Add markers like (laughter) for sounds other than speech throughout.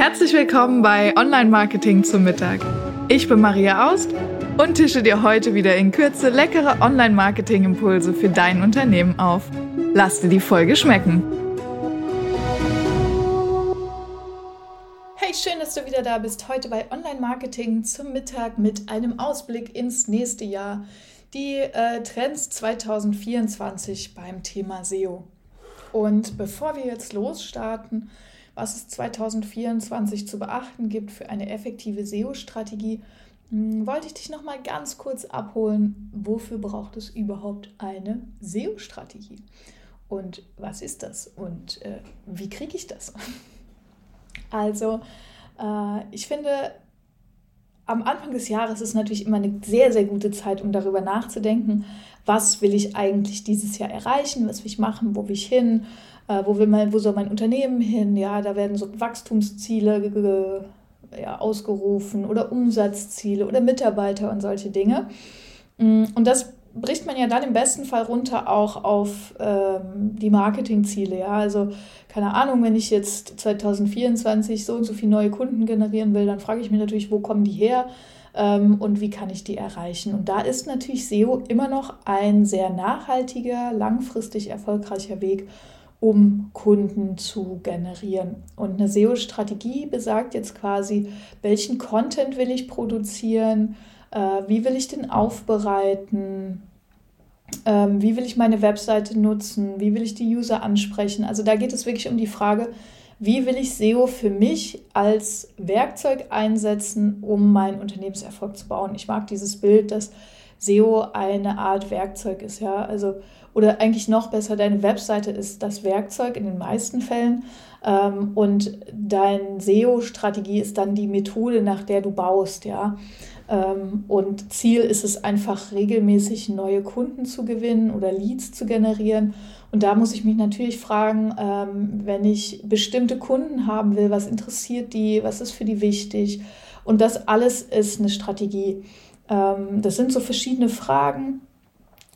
Herzlich willkommen bei Online Marketing zum Mittag. Ich bin Maria Aust und tische dir heute wieder in Kürze leckere Online Marketing Impulse für dein Unternehmen auf. Lass dir die Folge schmecken. Hey, schön, dass du wieder da bist. Heute bei Online Marketing zum Mittag mit einem Ausblick ins nächste Jahr. Die äh, Trends 2024 beim Thema SEO. Und bevor wir jetzt losstarten, was es 2024 zu beachten gibt für eine effektive SEO-Strategie, hm, wollte ich dich noch mal ganz kurz abholen, wofür braucht es überhaupt eine SEO-Strategie? Und was ist das? Und äh, wie kriege ich das? (laughs) Also, äh, ich finde, am Anfang des Jahres ist natürlich immer eine sehr, sehr gute Zeit, um darüber nachzudenken, was will ich eigentlich dieses Jahr erreichen, was will ich machen, wo will ich hin, äh, wo, will mein, wo soll mein Unternehmen hin, ja, da werden so Wachstumsziele ja, ausgerufen oder Umsatzziele oder Mitarbeiter und solche Dinge. Mm, und das bricht man ja dann im besten Fall runter auch auf ähm, die Marketingziele. Ja? Also keine Ahnung, wenn ich jetzt 2024 so und so viele neue Kunden generieren will, dann frage ich mich natürlich, wo kommen die her ähm, und wie kann ich die erreichen. Und da ist natürlich SEO immer noch ein sehr nachhaltiger, langfristig erfolgreicher Weg, um Kunden zu generieren. Und eine SEO-Strategie besagt jetzt quasi, welchen Content will ich produzieren, äh, wie will ich den aufbereiten, ähm, wie will ich meine Webseite nutzen, wie will ich die User ansprechen. Also da geht es wirklich um die Frage, wie will ich SEO für mich als Werkzeug einsetzen, um meinen Unternehmenserfolg zu bauen. Ich mag dieses Bild, dass SEO eine Art Werkzeug ist, ja, also oder eigentlich noch besser, deine Webseite ist das Werkzeug in den meisten Fällen ähm, und deine SEO-Strategie ist dann die Methode, nach der du baust, ja. Ähm, und Ziel ist es einfach regelmäßig neue Kunden zu gewinnen oder Leads zu generieren. Und da muss ich mich natürlich fragen, ähm, wenn ich bestimmte Kunden haben will, was interessiert die, was ist für die wichtig. Und das alles ist eine Strategie. Ähm, das sind so verschiedene Fragen,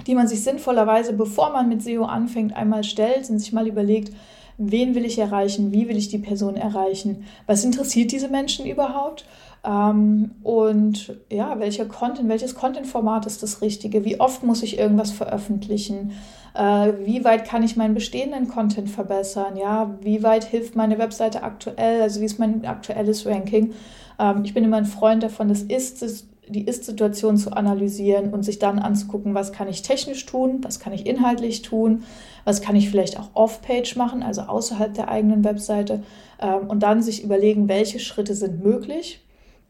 die man sich sinnvollerweise, bevor man mit SEO anfängt, einmal stellt und sich mal überlegt, wen will ich erreichen, wie will ich die Person erreichen, was interessiert diese Menschen überhaupt und ja, welcher Content, welches Content-Format ist das Richtige, wie oft muss ich irgendwas veröffentlichen, äh, wie weit kann ich meinen bestehenden Content verbessern, ja, wie weit hilft meine Webseite aktuell, also wie ist mein aktuelles Ranking. Ähm, ich bin immer ein Freund davon, das ist die Ist-Situation zu analysieren und sich dann anzugucken, was kann ich technisch tun, was kann ich inhaltlich tun, was kann ich vielleicht auch off-page machen, also außerhalb der eigenen Webseite ähm, und dann sich überlegen, welche Schritte sind möglich.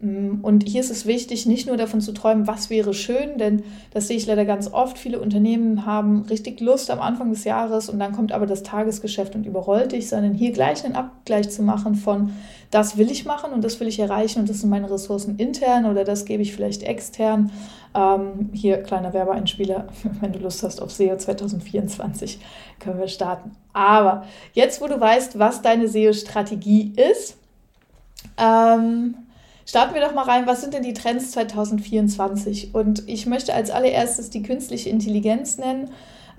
Mm, und hier ist es wichtig, nicht nur davon zu träumen, was wäre schön, denn das sehe ich leider ganz oft. Viele Unternehmen haben richtig Lust am Anfang des Jahres und dann kommt aber das Tagesgeschäft und überrollt dich, sondern hier gleich einen Abgleich zu machen von, das will ich machen und das will ich erreichen und das sind meine Ressourcen intern oder das gebe ich vielleicht extern. Ähm, hier kleiner Werbeeinspieler, (laughs) wenn du Lust hast auf SEO 2024, können wir starten. Aber jetzt, wo du weißt, was deine SEO-Strategie ist, ähm, starten wir doch mal rein. Was sind denn die Trends 2024? Und ich möchte als allererstes die künstliche Intelligenz nennen.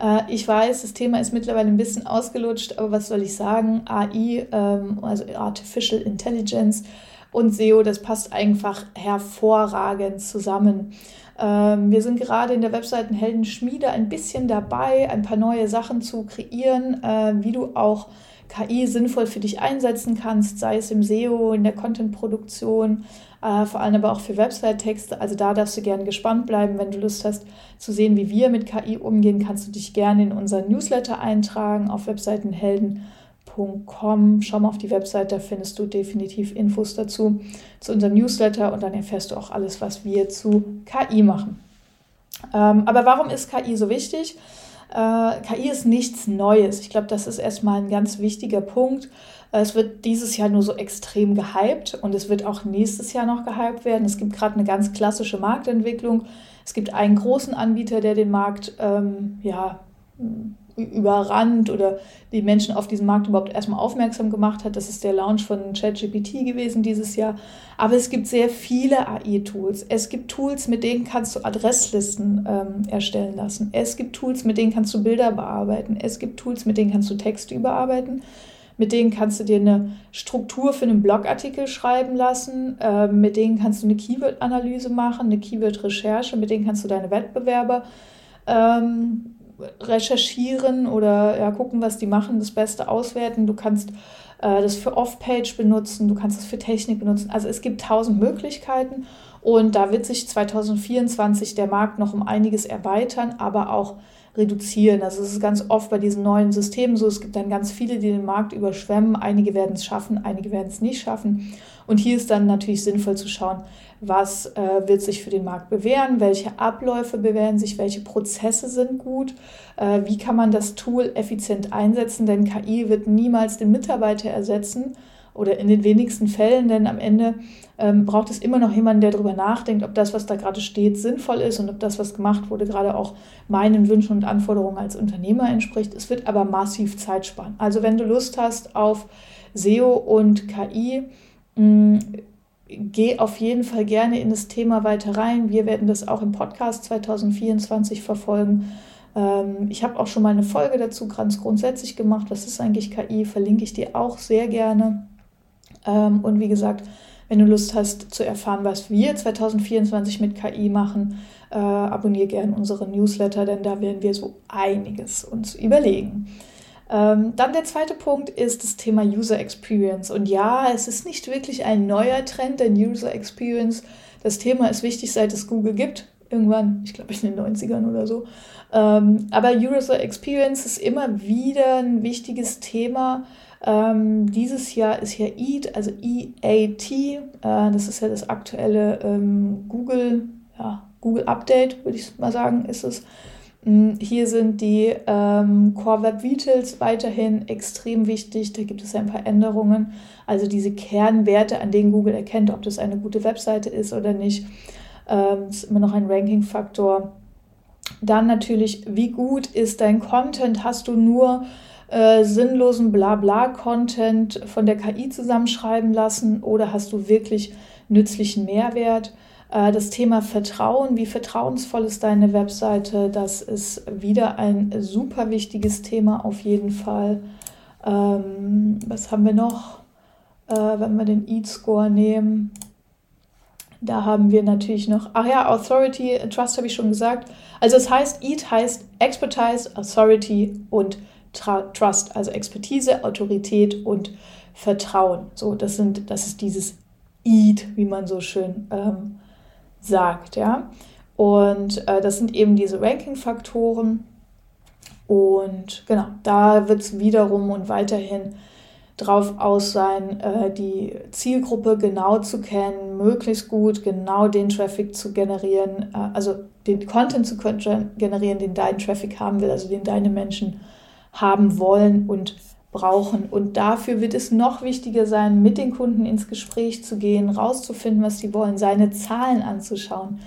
Äh, ich weiß, das Thema ist mittlerweile ein bisschen ausgelutscht, aber was soll ich sagen? AI, ähm, also Artificial Intelligence und SEO, das passt einfach hervorragend zusammen. Ähm, wir sind gerade in der Webseitenheldenschmiede ein bisschen dabei, ein paar neue Sachen zu kreieren, äh, wie du auch KI sinnvoll für dich einsetzen kannst, sei es im SEO, in der Content-Produktion, äh, vor allem aber auch für Website-Texte. Also da darfst du gerne gespannt bleiben. Wenn du Lust hast zu sehen, wie wir mit KI umgehen, kannst du dich gerne in unseren Newsletter eintragen auf webseitenhelden.com. Schau mal auf die Website, da findest du definitiv Infos dazu, zu unserem Newsletter und dann erfährst du auch alles, was wir zu KI machen. Ähm, aber warum ist KI so wichtig? Äh, KI ist nichts Neues. Ich glaube, das ist erstmal ein ganz wichtiger Punkt. Äh, es wird dieses Jahr nur so extrem gehypt und es wird auch nächstes Jahr noch gehypt werden. Es gibt gerade eine ganz klassische Marktentwicklung. Es gibt einen großen Anbieter, der den Markt ähm, ja, überrannt oder die Menschen auf diesen Markt überhaupt erstmal aufmerksam gemacht hat. Das ist der Launch von ChatGPT gewesen dieses Jahr. Aber es gibt sehr viele AI-Tools. Es gibt Tools, mit denen kannst du Adresslisten ähm, erstellen lassen. Es gibt Tools, mit denen kannst du Bilder bearbeiten. Es gibt Tools, mit denen kannst du Texte überarbeiten. Mit denen kannst du dir eine Struktur für einen Blogartikel schreiben lassen. Äh, mit denen kannst du eine Keyword-Analyse machen, eine Keyword-Recherche. Mit denen kannst du deine Wettbewerber ähm, recherchieren oder ja, gucken, was die machen, das Beste auswerten. Du kannst äh, das für Off-Page benutzen, du kannst es für Technik benutzen. Also es gibt tausend Möglichkeiten und da wird sich 2024 der Markt noch um einiges erweitern, aber auch reduzieren. Also es ist ganz oft bei diesen neuen Systemen so, es gibt dann ganz viele, die den Markt überschwemmen. Einige werden es schaffen, einige werden es nicht schaffen. Und hier ist dann natürlich sinnvoll zu schauen, was äh, wird sich für den Markt bewähren, welche Abläufe bewähren sich, welche Prozesse sind gut, äh, wie kann man das Tool effizient einsetzen, denn KI wird niemals den Mitarbeiter ersetzen oder in den wenigsten Fällen, denn am Ende ähm, braucht es immer noch jemanden, der darüber nachdenkt, ob das, was da gerade steht, sinnvoll ist und ob das, was gemacht wurde, gerade auch meinen Wünschen und Anforderungen als Unternehmer entspricht. Es wird aber massiv Zeit sparen. Also wenn du Lust hast auf SEO und KI, mh, geh auf jeden Fall gerne in das Thema weiter rein. Wir werden das auch im Podcast 2024 verfolgen. Ähm, ich habe auch schon mal eine Folge dazu ganz grundsätzlich gemacht. Was ist eigentlich KI? Verlinke ich dir auch sehr gerne. Ähm, und wie gesagt, wenn du Lust hast zu erfahren, was wir 2024 mit KI machen, äh, abonniere gerne unsere Newsletter, denn da werden wir so einiges uns überlegen. Ähm, dann der zweite Punkt ist das Thema User Experience. Und ja, es ist nicht wirklich ein neuer Trend, denn User Experience, das Thema ist wichtig, seit es Google gibt. Irgendwann, ich glaube in den 90ern oder so. Ähm, aber User Experience ist immer wieder ein wichtiges Thema ähm, dieses Jahr ist ja EAT, also EAT, äh, das ist ja das aktuelle ähm, Google, ja, Google Update, würde ich mal sagen, ist es. Hm, hier sind die ähm, Core Web Vitals weiterhin extrem wichtig. Da gibt es ein paar Änderungen. Also diese Kernwerte, an denen Google erkennt, ob das eine gute Webseite ist oder nicht. Ähm, ist immer noch ein Ranking-Faktor. Dann natürlich, wie gut ist dein Content? Hast du nur äh, sinnlosen Blabla-Content von der KI zusammenschreiben lassen oder hast du wirklich nützlichen Mehrwert? Äh, das Thema Vertrauen, wie vertrauensvoll ist deine Webseite, das ist wieder ein super wichtiges Thema auf jeden Fall. Ähm, was haben wir noch? Äh, wenn wir den EAT-Score nehmen, da haben wir natürlich noch, ach ja, Authority, Trust habe ich schon gesagt. Also es heißt, EAT heißt Expertise, Authority und Trust, also Expertise, Autorität und Vertrauen. So, das sind, das ist dieses EAT, wie man so schön ähm, sagt, ja. Und äh, das sind eben diese Ranking-Faktoren. Und genau, da wird es wiederum und weiterhin drauf aus sein, äh, die Zielgruppe genau zu kennen, möglichst gut genau den Traffic zu generieren, äh, also den Content zu generieren, den dein Traffic haben will, also den deine Menschen haben wollen und brauchen. Und dafür wird es noch wichtiger sein, mit den Kunden ins Gespräch zu gehen, rauszufinden, was sie wollen, seine Zahlen anzuschauen.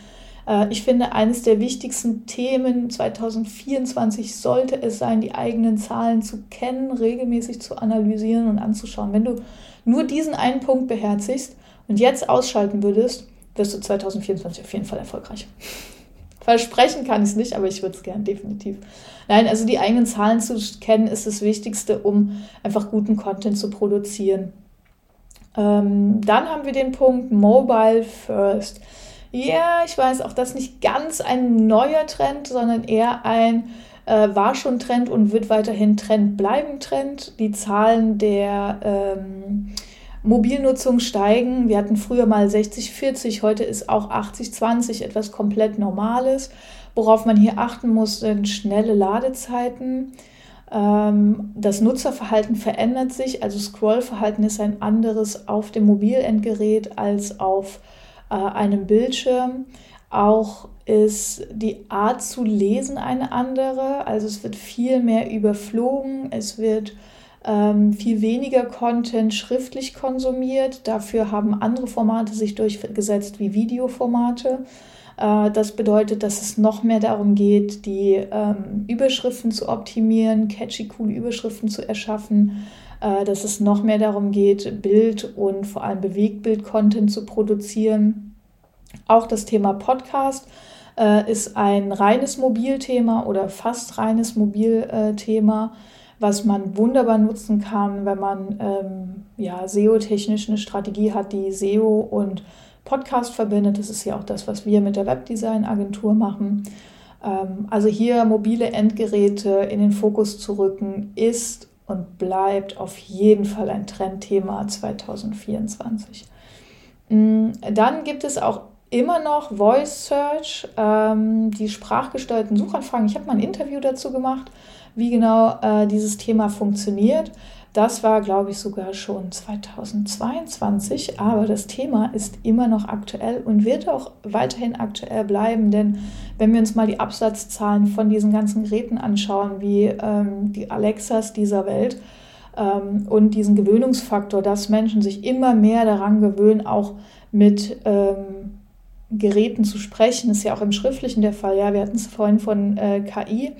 Äh, ich finde, eines der wichtigsten Themen 2024 sollte es sein, die eigenen Zahlen zu kennen, regelmäßig zu analysieren und anzuschauen. Wenn du nur diesen einen Punkt beherzigst und jetzt ausschalten würdest, wirst du 2024 auf jeden Fall erfolgreich. Versprechen kann ich es nicht, aber ich würde es gern, definitiv. Nein, also die eigenen Zahlen zu kennen, ist das Wichtigste, um einfach guten Content zu produzieren. Ähm, dann haben wir den Punkt Mobile First. Ja, ich weiß, auch das nicht ganz ein neuer Trend, sondern eher ein äh, war schon Trend und wird weiterhin Trend bleiben Trend. Die Zahlen der ähm, Mobilnutzung steigen. Wir hatten früher mal 60-40, heute ist auch 80-20 etwas komplett Normales. Worauf man hier achten muss, sind schnelle Ladezeiten. Ähm, das Nutzerverhalten verändert sich, also Scrollverhalten ist ein anderes auf dem Mobilendgerät als auf äh, einem Bildschirm. Auch ist die Art zu lesen eine andere, also es wird viel mehr überflogen, es wird ähm, viel weniger Content schriftlich konsumiert. Dafür haben andere Formate sich durchgesetzt wie Videoformate. Äh, das bedeutet, dass es noch mehr darum geht, die ähm, Überschriften zu optimieren, catchy, coole Überschriften zu erschaffen, äh, dass es noch mehr darum geht, Bild- und vor allem Bewegtbild-Content zu produzieren. Auch das Thema Podcast äh, ist ein reines Mobilthema oder fast reines Mobilthema. Was man wunderbar nutzen kann, wenn man ähm, ja, SEO-technisch eine Strategie hat, die SEO und Podcast verbindet. Das ist ja auch das, was wir mit der Webdesign-Agentur machen. Ähm, also hier mobile Endgeräte in den Fokus zu rücken, ist und bleibt auf jeden Fall ein Trendthema 2024. Mm, dann gibt es auch immer noch Voice Search, ähm, die sprachgesteuerten Suchanfragen. Ich habe mal ein Interview dazu gemacht, wie genau äh, dieses Thema funktioniert. Das war, glaube ich, sogar schon 2022, aber das Thema ist immer noch aktuell und wird auch weiterhin aktuell bleiben, denn wenn wir uns mal die Absatzzahlen von diesen ganzen Geräten anschauen, wie ähm, die Alexas dieser Welt ähm, und diesen Gewöhnungsfaktor, dass Menschen sich immer mehr daran gewöhnen, auch mit ähm, Geräten zu sprechen, ist ja auch im Schriftlichen der Fall. Ja, wir hatten es vorhin von äh, KI.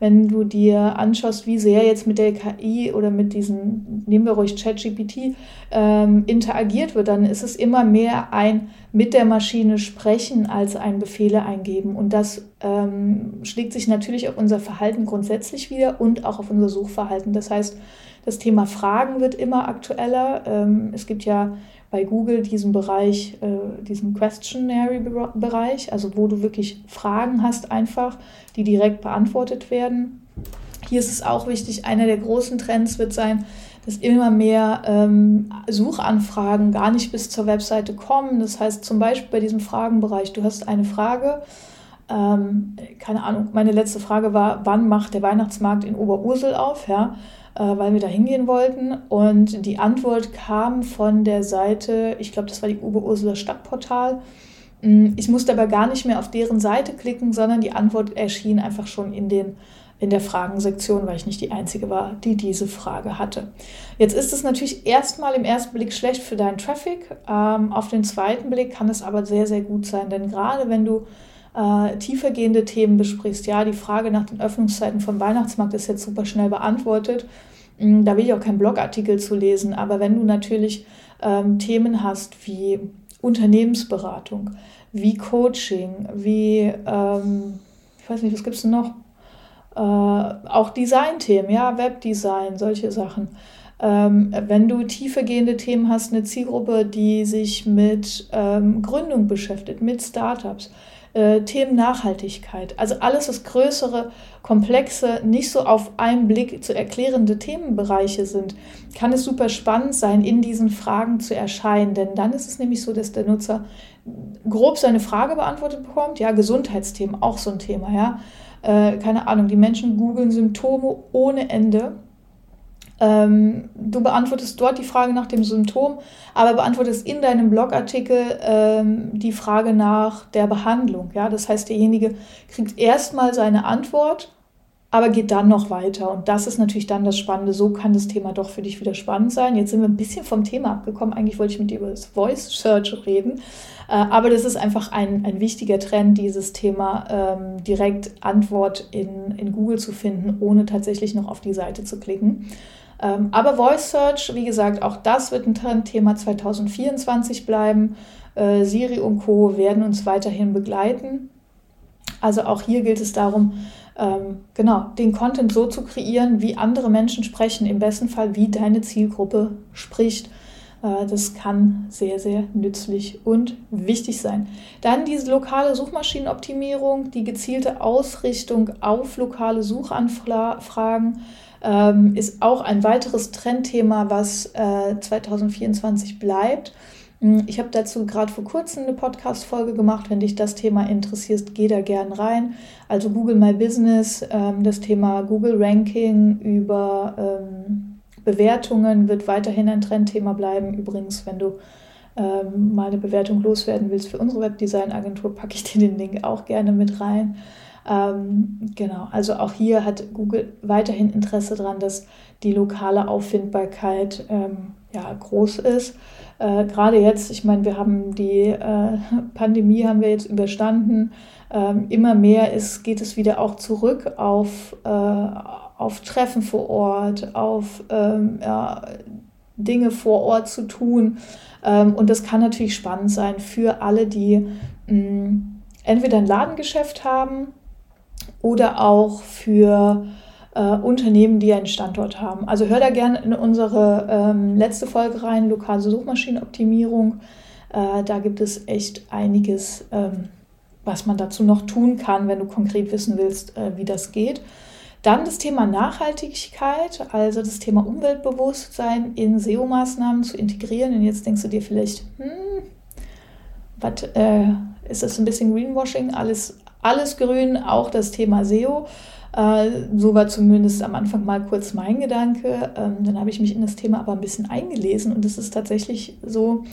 Wenn du dir anschaust, wie sehr jetzt mit der KI oder mit diesen, nehmen wir ruhig ChatGPT, ähm, interagiert wird, dann ist es immer mehr ein mit der Maschine sprechen als ein Befehle eingeben. Und das ähm, schlägt sich natürlich auf unser Verhalten grundsätzlich wieder und auch auf unser Suchverhalten. Das heißt, das Thema Fragen wird immer aktueller. Ähm, es gibt ja bei Google diesen Bereich, äh, diesen Questionary-Bereich, also wo du wirklich Fragen hast einfach, die direkt beantwortet werden. Hier ist es auch wichtig, einer der großen Trends wird sein, dass immer mehr ähm, Suchanfragen gar nicht bis zur Webseite kommen. Das heißt zum Beispiel bei diesem Fragenbereich, du hast eine Frage, ähm, keine Ahnung, meine letzte Frage war, wann macht der Weihnachtsmarkt in Oberursel auf? Ja? Äh, weil wir da hingehen wollten. Und die Antwort kam von der Seite, ich glaube, das war die Uwe-Ursuler Stadtportal. Mm, ich musste aber gar nicht mehr auf deren Seite klicken, sondern die Antwort erschien einfach schon in, den, in der Fragensektion, weil ich nicht die Einzige war, die diese Frage hatte. Jetzt ist es natürlich erstmal im ersten Blick schlecht für deinen Traffic. Ähm, auf den zweiten Blick kann es aber sehr, sehr gut sein, denn gerade wenn du äh, tiefergehende Themen besprichst, ja, die Frage nach den Öffnungszeiten vom Weihnachtsmarkt ist jetzt super schnell beantwortet hm, da will ich auch keinen Blogartikel zu lesen, aber wenn du natürlich ähm, Themen hast wie Unternehmensberatung, wie Coaching, wie, ähm, ich weiß nicht, was gibt es denn noch? Äh, auch Designthemen, ja, Webdesign, solche Sachen. Ähm, wenn du tiefergehende Themen hast, eine Zielgruppe, die sich mit ähm, Gründung beschäftigt, mit Startups, äh, Themen Nachhaltigkeit. Also alles, was größere, komplexe, nicht so auf einen Blick zu erklärende Themenbereiche sind, kann es super spannend sein, in diesen Fragen zu erscheinen. Denn dann ist es nämlich so, dass der Nutzer grob seine Frage beantwortet bekommt. Ja, Gesundheitsthemen, auch so ein Thema. Ja, äh, keine Ahnung, die Menschen googeln Symptome ohne Ende ähm, du beantwortest dort die Frage nach dem Symptom, aber beantwortest in deinem Blogartikel ähm, die Frage nach der Behandlung. Ja? Das heißt, derjenige kriegt erstmal seine Antwort, aber geht dann noch weiter. Und das ist natürlich dann das Spannende. So kann das Thema doch für dich wieder spannend sein. Jetzt sind wir ein bisschen vom Thema abgekommen. Eigentlich wollte ich mit dir über das Voice Search reden. Äh, aber das ist einfach ein, ein wichtiger Trend, dieses Thema ähm, direkt Antwort in, in Google zu finden, ohne tatsächlich noch auf die Seite zu klicken. Ähm, aber Voice Search, wie gesagt, auch das wird ein Trendthema 2024 bleiben. Äh, Siri und Co. werden uns weiterhin begleiten. Also auch hier gilt es darum, ähm, genau, den Content so zu kreieren, wie andere Menschen sprechen, im besten Fall, wie deine Zielgruppe spricht. Äh, das kann sehr, sehr nützlich und wichtig sein. Dann diese lokale Suchmaschinenoptimierung, die gezielte Ausrichtung auf lokale Suchanfragen ähm, ist auch ein weiteres Trendthema, was äh, 2024 bleibt. Hm, ich habe dazu gerade vor kurzem eine Podcast-Folge gemacht. Wenn dich das Thema interessiert, geh da gern rein. Also Google My Business, ähm, das Thema Google Ranking über ähm, Bewertungen wird weiterhin ein Trendthema bleiben. Übrigens, wenn du ähm, mal eine Bewertung loswerden willst für unsere Webdesign-Agentur, packe ich dir den Link auch gerne mit rein. Ähm, genau, also auch hier hat Google weiterhin Interesse daran, dass die lokale Auffindbarkeit ähm, ja, groß ist. Äh, Gerade jetzt, ich meine, wir haben die äh, (laughs) Pandemie haben wir jetzt überstanden. Ähm, immer mehr ist, geht es wieder auch zurück auf, äh, auf Treffen vor Ort, auf ähm, ja, Dinge vor Ort zu tun. Ähm, und das kann natürlich spannend sein für alle, die mh, mm, entweder ein Ladengeschäft haben oder auch für äh, Unternehmen, die einen Standort haben. Also hör da gerne in unsere ähm, letzte Folge rein, lokale Suchmaschinenoptimierung. Äh, da gibt es echt einiges, ähm, was man dazu noch tun kann, wenn du konkret wissen willst, äh, wie das geht. Dann das Thema Nachhaltigkeit, also das Thema Umweltbewusstsein in SEO-Maßnahmen zu integrieren. Und jetzt denkst du dir vielleicht, hm, was äh, ist das ein bisschen Greenwashing? Alles, alles grün, auch das Thema SEO. Äh, so war zumindest am Anfang mal kurz mein Gedanke. Ähm, dann habe ich mich in das Thema aber ein bisschen eingelesen und es ist tatsächlich so,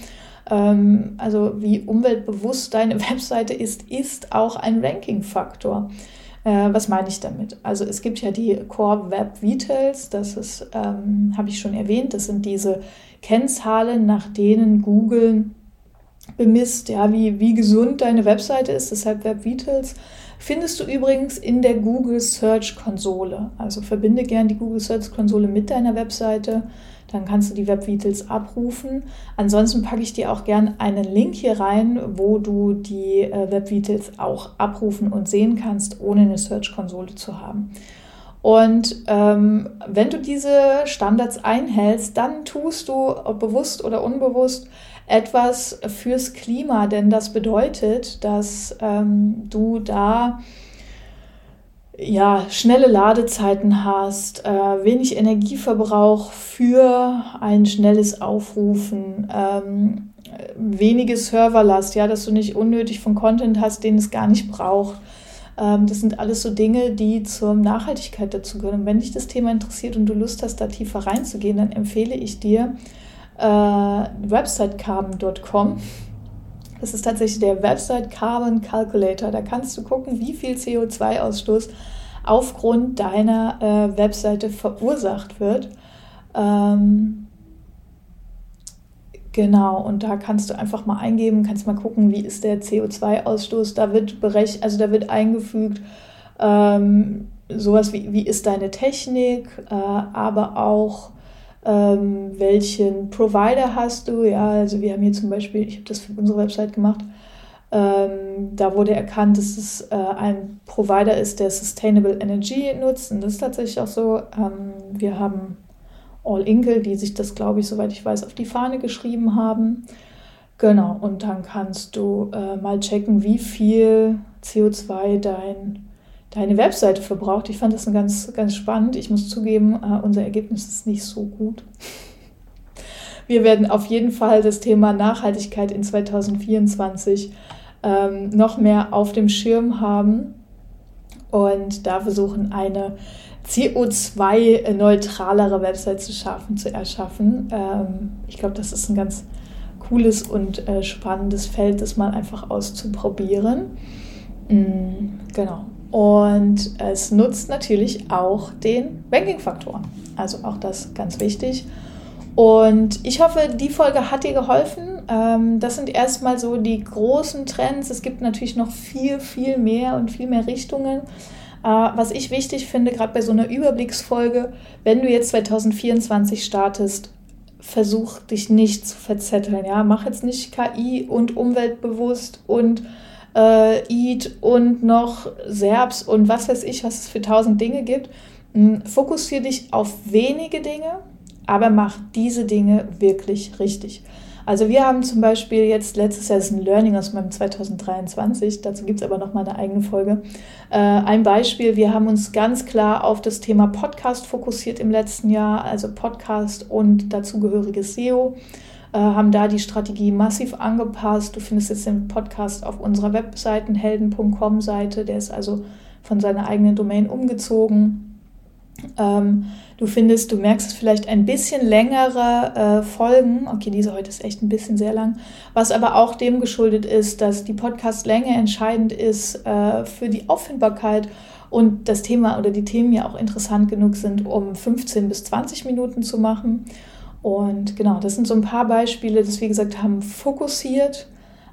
ähm, also wie umweltbewusst deine (laughs) Webseite ist, ist auch ein Ranking-Faktor. Äh, was meine ich damit? Also es gibt ja die Core Web Vitals, das ist, ähm, habe ich schon erwähnt, das sind diese Kennzahlen, nach denen Google bemisst, ja, wie, wie gesund deine Webseite ist, deshalb Web Vitals. Findest du übrigens in der Google Search Konsole. Also verbinde gern die Google Search Konsole mit deiner Webseite dann kannst du die Web Vitals abrufen. Ansonsten packe ich dir auch gerne einen Link hier rein, wo du die äh, Web auch abrufen und sehen kannst, ohne eine Search-Konsole zu haben. Und ähm, wenn du diese Standards einhältst, dann tust du, ob bewusst oder unbewusst, etwas fürs Klima, denn das bedeutet, dass ähm, du da ja, schnelle Ladezeiten hast, äh, wenig Energieverbrauch für ein schnelles Aufrufen, ähm, wenige Serverlast, ja, dass du nicht unnötig von Content hast, den es gar nicht braucht. Ähm, das sind alles so Dinge, die zur Nachhaltigkeit dazu gehören. Und wenn dich das Thema interessiert und du Lust hast, da tiefer reinzugehen, dann empfehle ich dir äh, websitecarbon.com. Das ist tatsächlich der Website Carbon Calculator. Da kannst du gucken, wie viel CO2-Ausstoß aufgrund deiner äh, Webseite verursacht wird. Ähm, genau, und da kannst du einfach mal eingeben, kannst mal gucken, wie ist der CO2-Ausstoß. Da wird berechnet, also da wird eingefügt, ähm, sowas wie, wie ist deine Technik, äh, aber auch ähm, welchen Provider hast du. Ja, also wir haben hier zum Beispiel, ich habe das für unsere Website gemacht, ähm, da wurde erkannt, dass es äh, ein Provider ist, der Sustainable Energy nutzt. Und das ist tatsächlich auch so. Ähm, wir haben All Inkle, die sich das, glaube ich, soweit ich weiß, auf die Fahne geschrieben haben. Genau, und dann kannst du äh, mal checken, wie viel CO2 dein, deine Webseite verbraucht. Ich fand das ganz, ganz spannend. Ich muss zugeben, äh, unser Ergebnis ist nicht so gut. Wir werden auf jeden Fall das Thema Nachhaltigkeit in 2024 ähm, noch mehr auf dem Schirm haben und da versuchen, eine CO2-neutralere Website zu schaffen, zu erschaffen. Ähm, ich glaube, das ist ein ganz cooles und äh, spannendes Feld, das mal einfach auszuprobieren. Mhm, genau. Und es nutzt natürlich auch den Ranking-Faktor. Also auch das ganz wichtig. Und ich hoffe, die Folge hat dir geholfen. Ähm, das sind erstmal so die großen Trends. Es gibt natürlich noch viel, viel mehr und viel mehr Richtungen. Äh, was ich wichtig finde, gerade bei so einer Überblicksfolge, wenn du jetzt 2024 startest, versuch dich nicht zu verzetteln. Ja? Mach jetzt nicht KI und umweltbewusst und äh, EAT und noch SERPs und was weiß ich, was es für tausend Dinge gibt. Hm, fokussiere dich auf wenige Dinge aber mach diese Dinge wirklich richtig. Also wir haben zum Beispiel jetzt letztes Jahr, ist ein Learning aus meinem 2023, dazu gibt es aber noch mal eine eigene Folge. Äh, ein Beispiel, wir haben uns ganz klar auf das Thema Podcast fokussiert im letzten Jahr, also Podcast und dazugehöriges SEO, haben da die Strategie massiv angepasst. Du findest jetzt den Podcast auf unserer Webseitenhelden.com Seite, der ist also von seiner eigenen Domain umgezogen. Ähm, Du findest, du merkst es vielleicht ein bisschen längere äh, Folgen. Okay, diese heute ist echt ein bisschen sehr lang. Was aber auch dem geschuldet ist, dass die Podcast-Länge entscheidend ist äh, für die Auffindbarkeit und das Thema oder die Themen ja auch interessant genug sind, um 15 bis 20 Minuten zu machen. Und genau, das sind so ein paar Beispiele, das wie gesagt haben fokussiert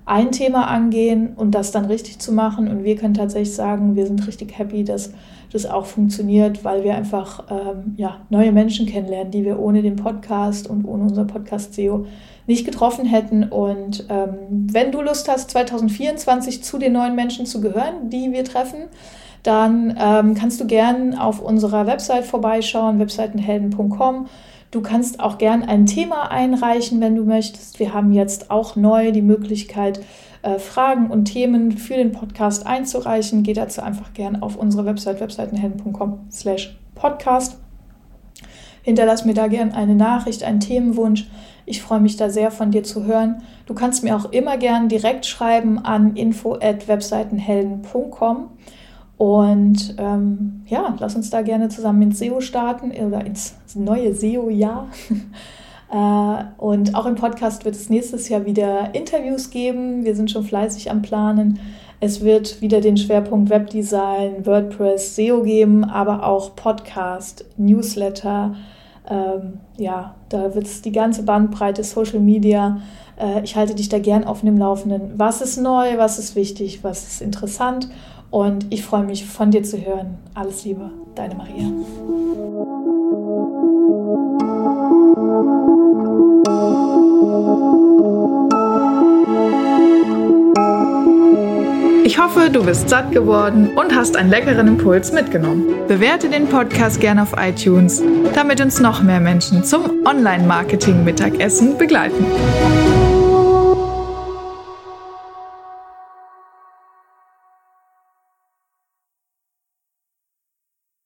ein Thema angehen und das dann richtig zu machen. Und wir können tatsächlich sagen, wir sind richtig happy, dass das auch funktioniert, weil wir einfach ähm, ja, neue Menschen kennenlernen, die wir ohne den Podcast und ohne unser Podcast-SEO nicht getroffen hätten. Und ähm, wenn du Lust hast, 2024 zu den neuen Menschen zu gehören, die wir treffen, dann ähm, kannst du gern auf unserer Website vorbeischauen, webseitenhelden.com. Du kannst auch gern ein Thema einreichen, wenn du möchtest. Wir haben jetzt auch neu die Möglichkeit, äh, Fragen und Themen für den Podcast einzureichen. Geh dazu einfach gern auf unsere Website webseitenhelden.com slash podcast. Hinterlass mir da gern eine Nachricht, einen Themenwunsch. Ich freue mich da sehr von dir zu hören. Du kannst mir auch immer gern direkt schreiben an info@webseitenhelden.com. Und ähm, ja, lass uns da gerne zusammen ins SEO starten oder ins neue SEO-Jahr. (laughs) äh, und auch im Podcast wird es nächstes Jahr wieder Interviews geben. Wir sind schon fleißig am Planen. Es wird wieder den Schwerpunkt Webdesign, WordPress, SEO geben, aber auch Podcast, Newsletter. Ähm, ja, da wird es die ganze Bandbreite Social Media. Äh, ich halte dich da gern auf dem Laufenden. Was ist neu, was ist wichtig, was ist interessant und ich freue mich, von dir zu hören. Alles Liebe, deine Maria. Ich hoffe, du bist satt geworden und hast einen leckeren Impuls mitgenommen. Bewerte den Podcast gerne auf iTunes, damit uns noch mehr Menschen zum Online-Marketing-Mittagessen begleiten.